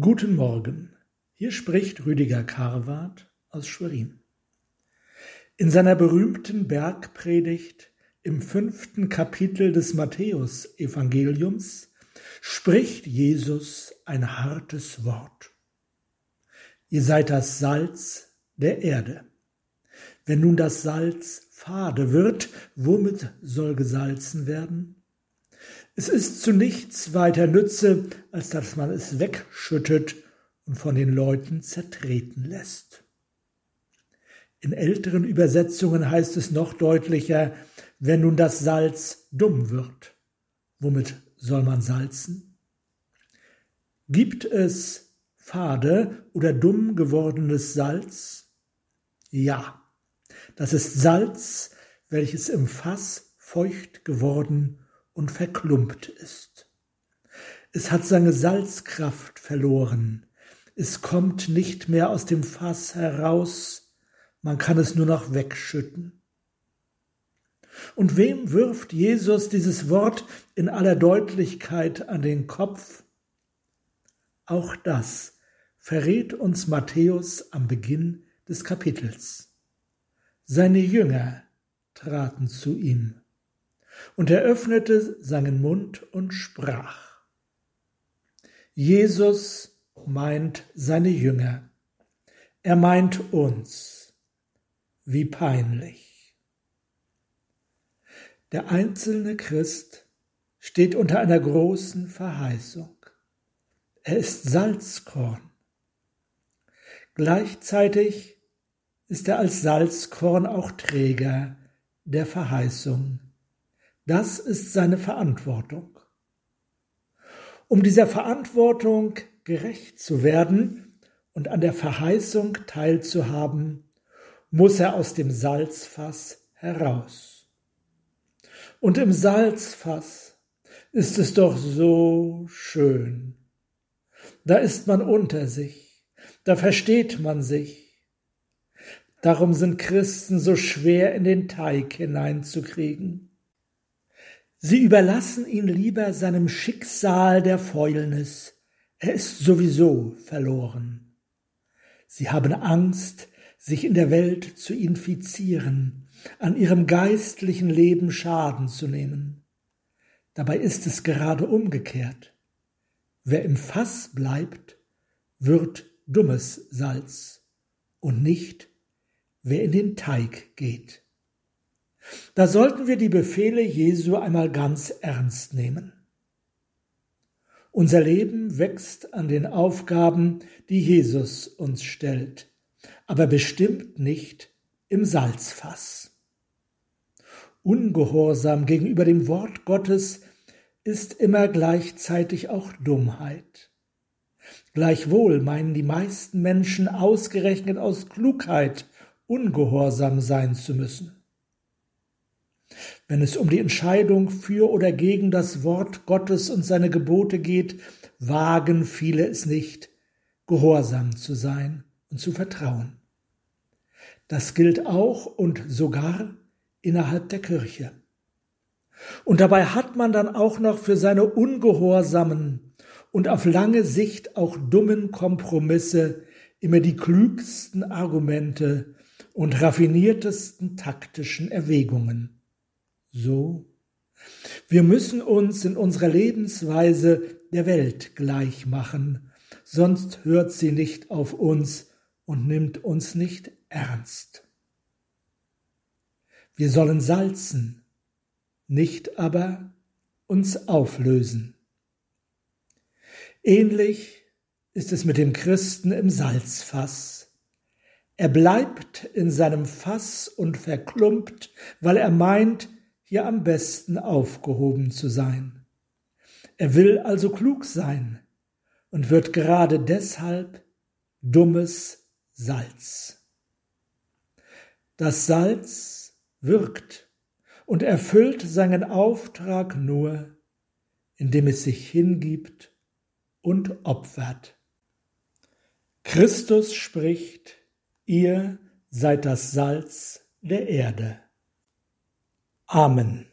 Guten Morgen, hier spricht Rüdiger Karwart aus Schwerin. In seiner berühmten Bergpredigt im fünften Kapitel des Matthäus-Evangeliums spricht Jesus ein hartes Wort. Ihr seid das Salz der Erde. Wenn nun das Salz fade wird, womit soll gesalzen werden? Es ist zu nichts weiter Nütze, als dass man es wegschüttet und von den Leuten zertreten lässt. In älteren Übersetzungen heißt es noch deutlicher, wenn nun das Salz dumm wird, womit soll man salzen? Gibt es fade oder dumm gewordenes Salz? Ja, das ist Salz, welches im Fass feucht geworden und verklumpt ist. Es hat seine Salzkraft verloren. Es kommt nicht mehr aus dem Fass heraus. Man kann es nur noch wegschütten. Und wem wirft Jesus dieses Wort in aller Deutlichkeit an den Kopf? Auch das verrät uns Matthäus am Beginn des Kapitels. Seine Jünger traten zu ihm und er öffnete seinen Mund und sprach. Jesus meint seine Jünger. Er meint uns. Wie peinlich. Der einzelne Christ steht unter einer großen Verheißung. Er ist Salzkorn. Gleichzeitig ist er als Salzkorn auch Träger der Verheißung das ist seine Verantwortung. Um dieser Verantwortung gerecht zu werden und an der Verheißung teilzuhaben, muss er aus dem Salzfass heraus. Und im Salzfass ist es doch so schön. Da ist man unter sich, da versteht man sich. Darum sind Christen so schwer in den Teig hineinzukriegen. Sie überlassen ihn lieber seinem Schicksal der Fäulnis. Er ist sowieso verloren. Sie haben Angst, sich in der Welt zu infizieren, an ihrem geistlichen Leben Schaden zu nehmen. Dabei ist es gerade umgekehrt. Wer im Fass bleibt, wird dummes Salz und nicht wer in den Teig geht. Da sollten wir die Befehle Jesu einmal ganz ernst nehmen. Unser Leben wächst an den Aufgaben, die Jesus uns stellt, aber bestimmt nicht im Salzfass. Ungehorsam gegenüber dem Wort Gottes ist immer gleichzeitig auch Dummheit. Gleichwohl meinen die meisten Menschen ausgerechnet aus Klugheit ungehorsam sein zu müssen. Wenn es um die Entscheidung für oder gegen das Wort Gottes und seine Gebote geht, wagen viele es nicht, gehorsam zu sein und zu vertrauen. Das gilt auch und sogar innerhalb der Kirche. Und dabei hat man dann auch noch für seine ungehorsamen und auf lange Sicht auch dummen Kompromisse immer die klügsten Argumente und raffiniertesten taktischen Erwägungen so? Wir müssen uns in unserer Lebensweise der Welt gleich machen, sonst hört sie nicht auf uns und nimmt uns nicht ernst. Wir sollen salzen, nicht aber uns auflösen. Ähnlich ist es mit dem Christen im Salzfass. Er bleibt in seinem Fass und verklumpt, weil er meint, hier am besten aufgehoben zu sein. Er will also klug sein und wird gerade deshalb dummes Salz. Das Salz wirkt und erfüllt seinen Auftrag nur, indem es sich hingibt und opfert. Christus spricht, ihr seid das Salz der Erde. Amen.